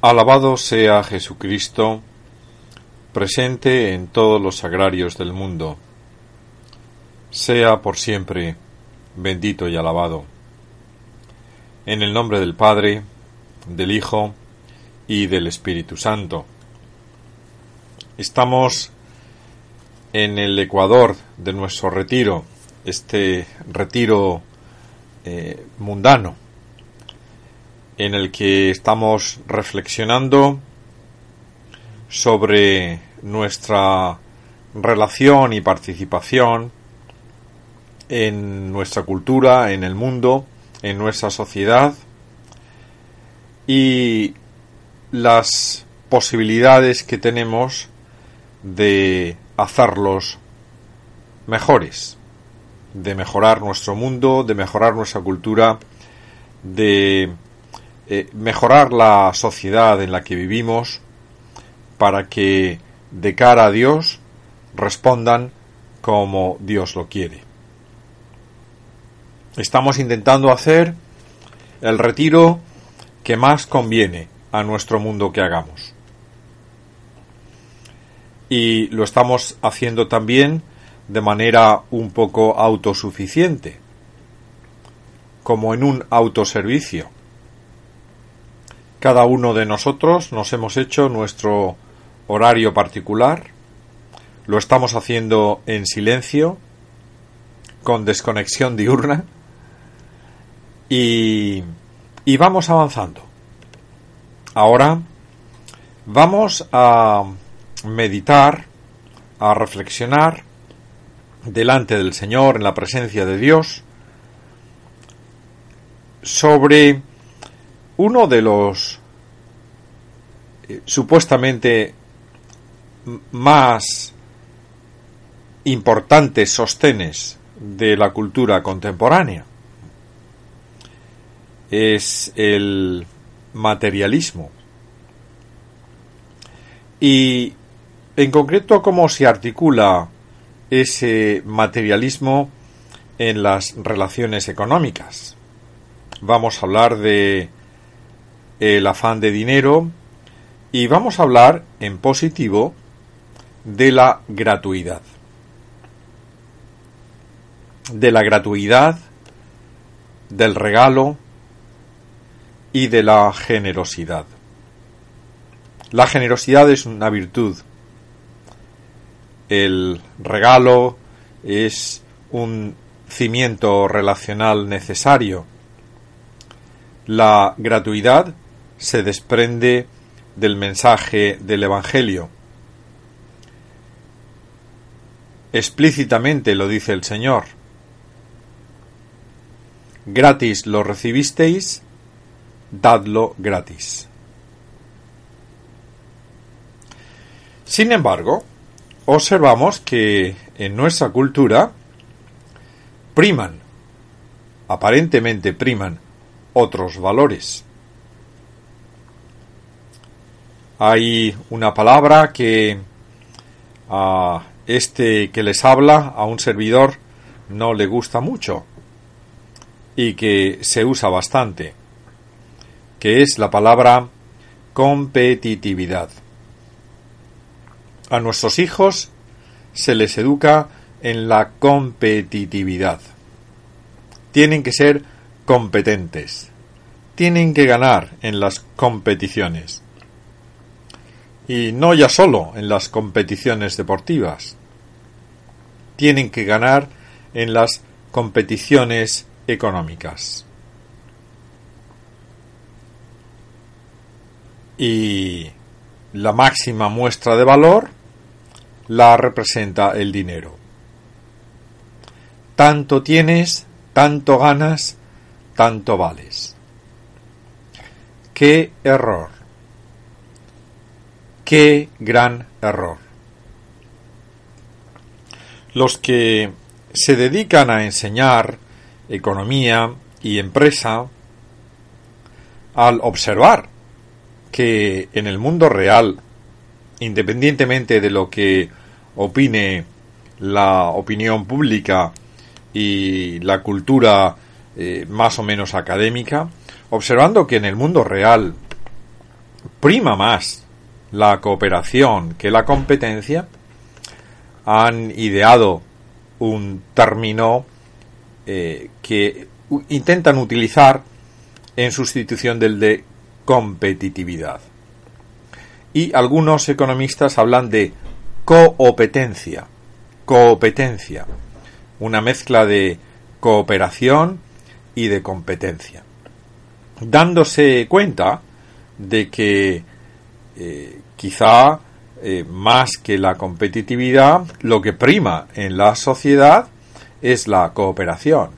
Alabado sea Jesucristo, presente en todos los sagrarios del mundo. Sea por siempre bendito y alabado. En el nombre del Padre, del Hijo y del Espíritu Santo. Estamos en el Ecuador de nuestro retiro, este retiro eh, mundano en el que estamos reflexionando sobre nuestra relación y participación en nuestra cultura, en el mundo, en nuestra sociedad y las posibilidades que tenemos de hacerlos mejores, de mejorar nuestro mundo, de mejorar nuestra cultura, de eh, mejorar la sociedad en la que vivimos para que de cara a Dios respondan como Dios lo quiere. Estamos intentando hacer el retiro que más conviene a nuestro mundo que hagamos. Y lo estamos haciendo también de manera un poco autosuficiente, como en un autoservicio cada uno de nosotros nos hemos hecho nuestro horario particular, lo estamos haciendo en silencio, con desconexión diurna, y, y vamos avanzando. Ahora vamos a meditar, a reflexionar delante del Señor, en la presencia de Dios, sobre uno de los eh, supuestamente más importantes sostenes de la cultura contemporánea es el materialismo. Y en concreto cómo se articula ese materialismo en las relaciones económicas. Vamos a hablar de el afán de dinero y vamos a hablar en positivo de la gratuidad. De la gratuidad, del regalo y de la generosidad. La generosidad es una virtud. El regalo es un cimiento relacional necesario. La gratuidad se desprende del mensaje del Evangelio. Explícitamente lo dice el Señor. Gratis lo recibisteis, dadlo gratis. Sin embargo, observamos que en nuestra cultura priman, aparentemente priman, otros valores. Hay una palabra que a este que les habla, a un servidor, no le gusta mucho y que se usa bastante, que es la palabra competitividad. A nuestros hijos se les educa en la competitividad. Tienen que ser competentes. Tienen que ganar en las competiciones y no ya solo en las competiciones deportivas. Tienen que ganar en las competiciones económicas. Y la máxima muestra de valor la representa el dinero. tanto tienes, tanto ganas, tanto vales. ¡Qué error! ¡Qué gran error! Los que se dedican a enseñar economía y empresa, al observar que en el mundo real, independientemente de lo que opine la opinión pública y la cultura eh, más o menos académica, observando que en el mundo real prima más la cooperación que la competencia, han ideado un término eh, que intentan utilizar en sustitución del de competitividad. Y algunos economistas hablan de coopetencia, coopetencia, una mezcla de cooperación y de competencia, dándose cuenta de que eh, quizá eh, más que la competitividad, lo que prima en la sociedad es la cooperación.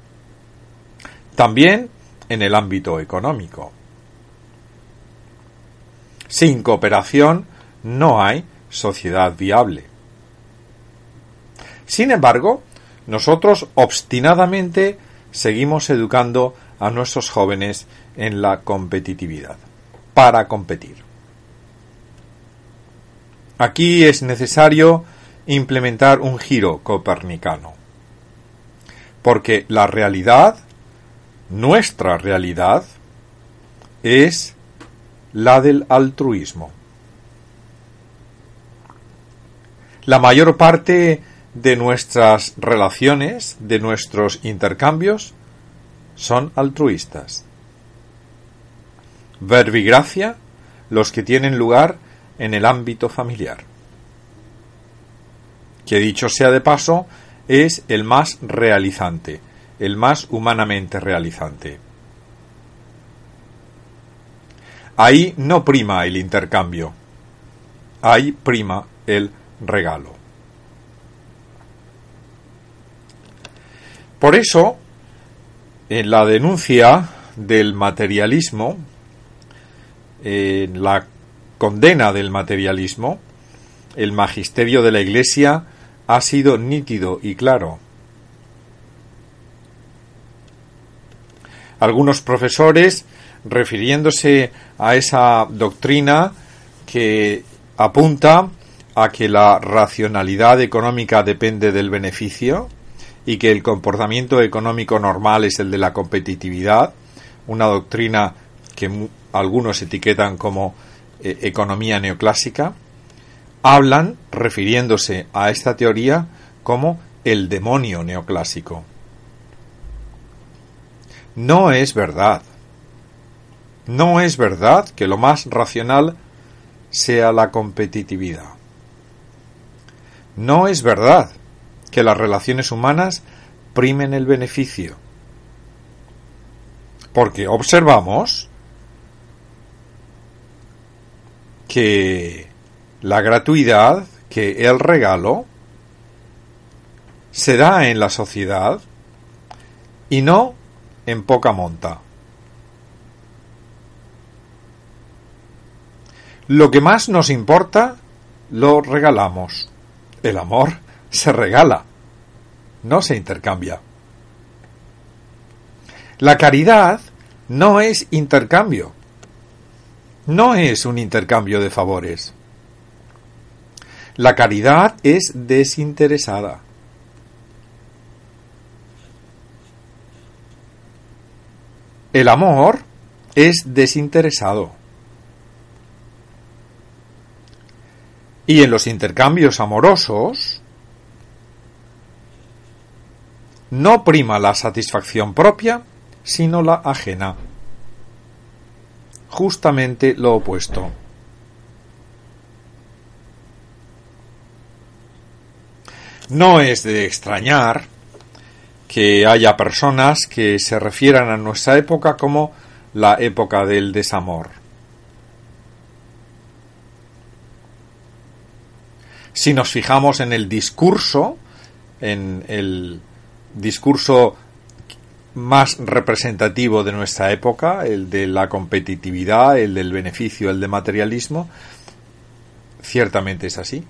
También en el ámbito económico. Sin cooperación no hay sociedad viable. Sin embargo, nosotros obstinadamente seguimos educando a nuestros jóvenes en la competitividad, para competir. Aquí es necesario implementar un giro copernicano. Porque la realidad, nuestra realidad, es la del altruismo. La mayor parte de nuestras relaciones, de nuestros intercambios, son altruistas. Verbigracia, los que tienen lugar en el ámbito familiar. Que dicho sea de paso, es el más realizante, el más humanamente realizante. Ahí no prima el intercambio, ahí prima el regalo. Por eso, en la denuncia del materialismo, en la condena del materialismo, el magisterio de la Iglesia ha sido nítido y claro. Algunos profesores, refiriéndose a esa doctrina que apunta a que la racionalidad económica depende del beneficio y que el comportamiento económico normal es el de la competitividad, una doctrina que algunos etiquetan como eh, economía neoclásica, hablan, refiriéndose a esta teoría, como el demonio neoclásico. No es verdad. No es verdad que lo más racional sea la competitividad. No es verdad que las relaciones humanas primen el beneficio. Porque observamos que la gratuidad, que el regalo, se da en la sociedad y no en poca monta. Lo que más nos importa lo regalamos. El amor se regala, no se intercambia. La caridad no es intercambio, no es un intercambio de favores. La caridad es desinteresada. El amor es desinteresado. Y en los intercambios amorosos no prima la satisfacción propia, sino la ajena justamente lo opuesto. No es de extrañar que haya personas que se refieran a nuestra época como la época del desamor. Si nos fijamos en el discurso, en el discurso más representativo de nuestra época, el de la competitividad, el del beneficio, el de materialismo, ciertamente es así.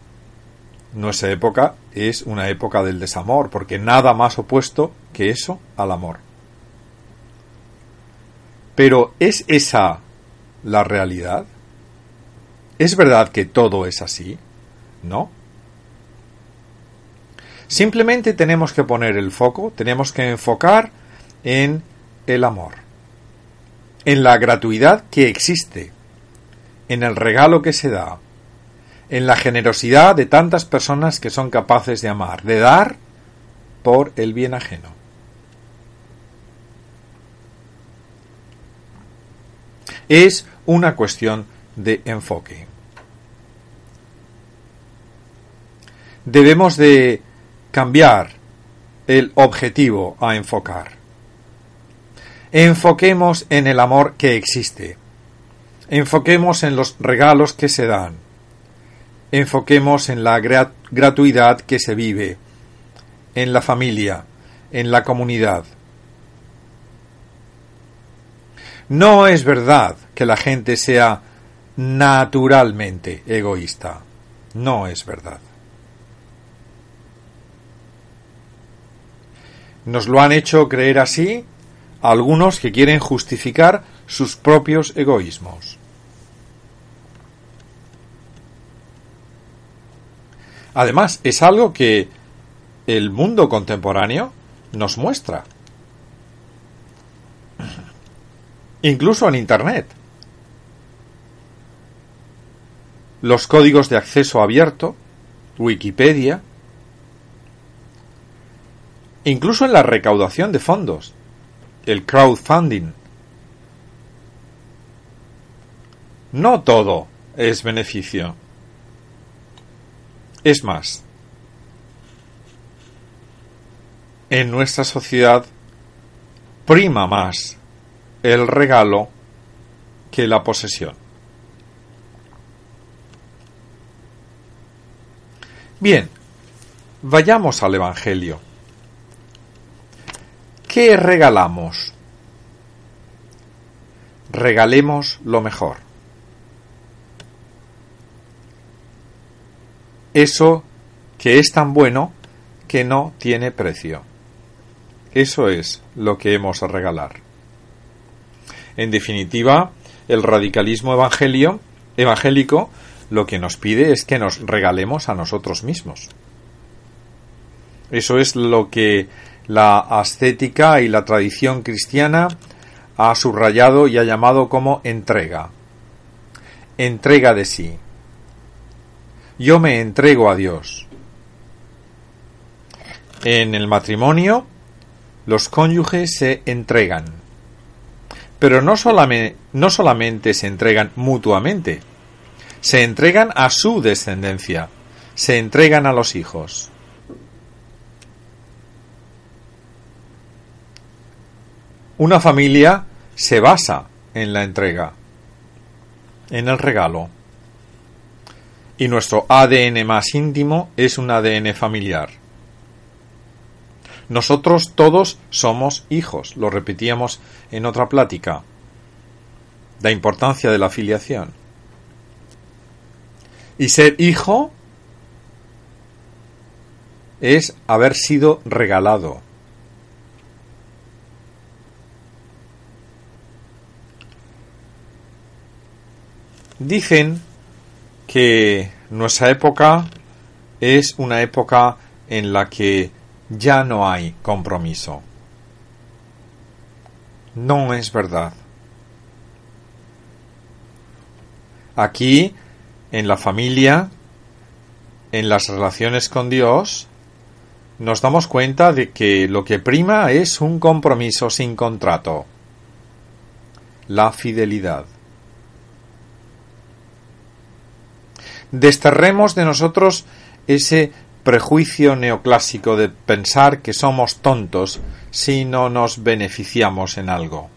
Nuestra época es una época del desamor, porque nada más opuesto que eso al amor. Pero ¿es esa la realidad? ¿Es verdad que todo es así? ¿No? Simplemente tenemos que poner el foco, tenemos que enfocar en el amor, en la gratuidad que existe, en el regalo que se da, en la generosidad de tantas personas que son capaces de amar, de dar por el bien ajeno. Es una cuestión de enfoque. Debemos de cambiar el objetivo a enfocar. Enfoquemos en el amor que existe. Enfoquemos en los regalos que se dan. Enfoquemos en la gratuidad que se vive, en la familia, en la comunidad. No es verdad que la gente sea naturalmente egoísta. No es verdad. Nos lo han hecho creer así algunos que quieren justificar sus propios egoísmos. Además, es algo que el mundo contemporáneo nos muestra. Incluso en Internet. Los códigos de acceso abierto, Wikipedia, incluso en la recaudación de fondos, el crowdfunding. No todo es beneficio. Es más, en nuestra sociedad prima más el regalo que la posesión. Bien, vayamos al Evangelio. ¿Qué regalamos? Regalemos lo mejor. Eso que es tan bueno que no tiene precio. Eso es lo que hemos a regalar. En definitiva, el radicalismo evangélico lo que nos pide es que nos regalemos a nosotros mismos. Eso es lo que la ascética y la tradición cristiana ha subrayado y ha llamado como entrega. Entrega de sí. Yo me entrego a Dios. En el matrimonio, los cónyuges se entregan. Pero no solamente, no solamente se entregan mutuamente, se entregan a su descendencia, se entregan a los hijos. Una familia se basa en la entrega, en el regalo. Y nuestro ADN más íntimo es un ADN familiar. Nosotros todos somos hijos, lo repetíamos en otra plática. La importancia de la filiación. Y ser hijo es haber sido regalado. Dicen que nuestra época es una época en la que ya no hay compromiso. No es verdad. Aquí, en la familia, en las relaciones con Dios, nos damos cuenta de que lo que prima es un compromiso sin contrato, la fidelidad. Desterremos de nosotros ese prejuicio neoclásico de pensar que somos tontos si no nos beneficiamos en algo,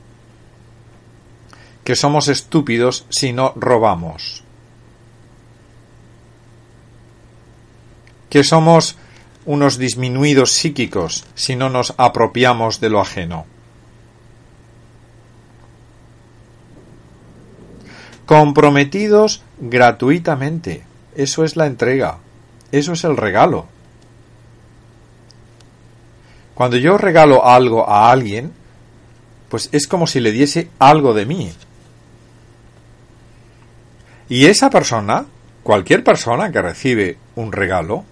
que somos estúpidos si no robamos, que somos unos disminuidos psíquicos si no nos apropiamos de lo ajeno. Comprometidos gratuitamente. Eso es la entrega. Eso es el regalo. Cuando yo regalo algo a alguien, pues es como si le diese algo de mí. Y esa persona, cualquier persona que recibe un regalo,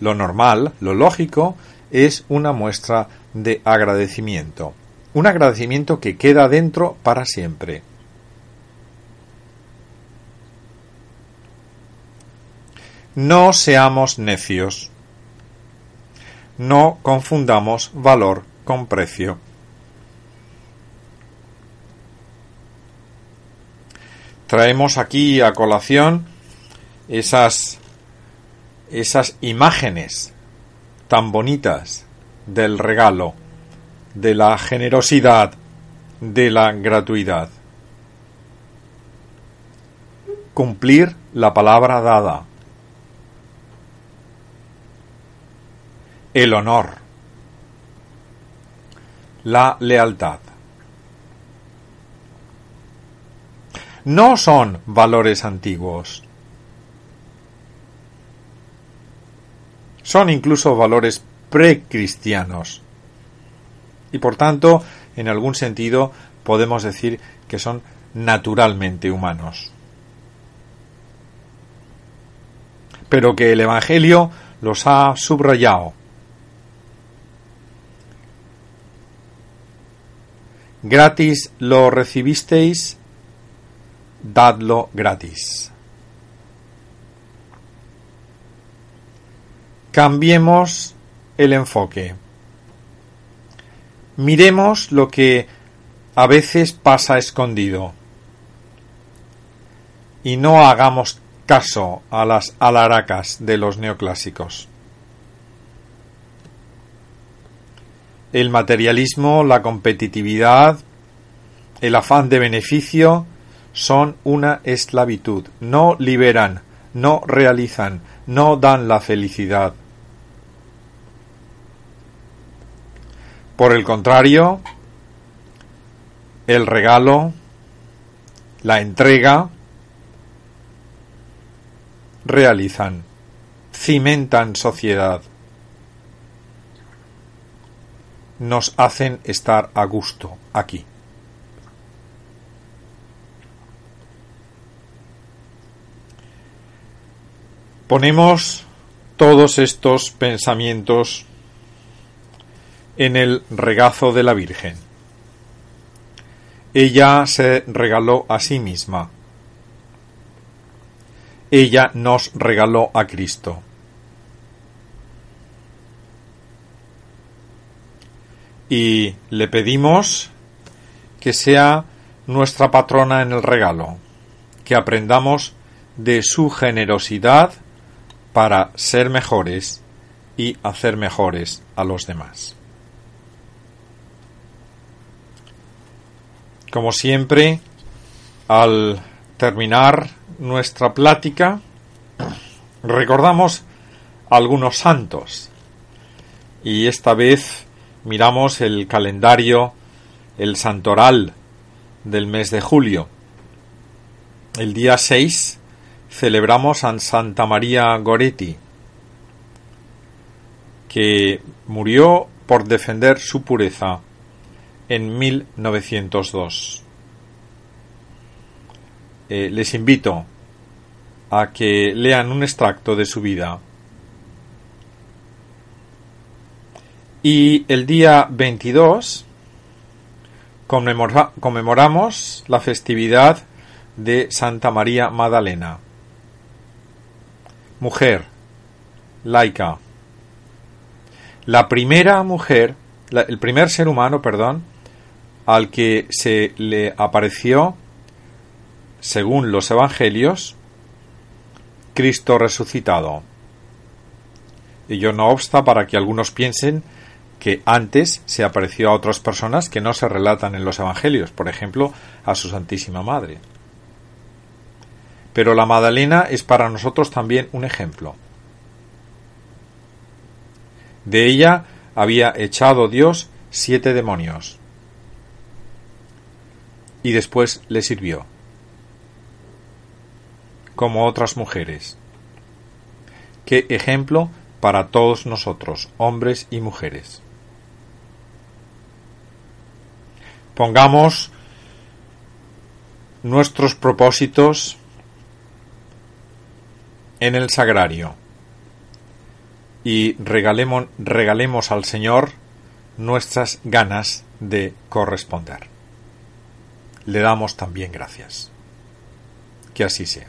lo normal, lo lógico, es una muestra de agradecimiento. Un agradecimiento que queda dentro para siempre. No seamos necios. No confundamos valor con precio. Traemos aquí a colación esas esas imágenes tan bonitas del regalo, de la generosidad, de la gratuidad. Cumplir la palabra dada. El honor. La lealtad. No son valores antiguos Son incluso valores precristianos. Y por tanto, en algún sentido, podemos decir que son naturalmente humanos. Pero que el Evangelio los ha subrayado. Gratis lo recibisteis, dadlo gratis. Cambiemos el enfoque. Miremos lo que a veces pasa escondido y no hagamos caso a las alaracas de los neoclásicos. El materialismo, la competitividad, el afán de beneficio son una esclavitud. No liberan, no realizan, no dan la felicidad. Por el contrario, el regalo, la entrega, realizan, cimentan sociedad, nos hacen estar a gusto aquí. Ponemos todos estos pensamientos en el regazo de la Virgen. Ella se regaló a sí misma. Ella nos regaló a Cristo. Y le pedimos que sea nuestra patrona en el regalo, que aprendamos de su generosidad para ser mejores y hacer mejores a los demás. Como siempre, al terminar nuestra plática, recordamos algunos santos. Y esta vez miramos el calendario, el santoral del mes de julio. El día 6 celebramos a Santa María Goretti, que murió por defender su pureza en 1902. Eh, les invito a que lean un extracto de su vida. Y el día 22 conmemoramos la festividad de Santa María Magdalena. Mujer, laica. La primera mujer, el primer ser humano, perdón, al que se le apareció, según los Evangelios, Cristo resucitado. Ello no obsta para que algunos piensen que antes se apareció a otras personas que no se relatan en los Evangelios, por ejemplo, a su Santísima Madre. Pero la Magdalena es para nosotros también un ejemplo. De ella había echado Dios siete demonios. Y después le sirvió, como otras mujeres. Qué ejemplo para todos nosotros, hombres y mujeres. Pongamos nuestros propósitos en el sagrario y regalemos, regalemos al Señor nuestras ganas de corresponder. Le damos también gracias. Que así sea.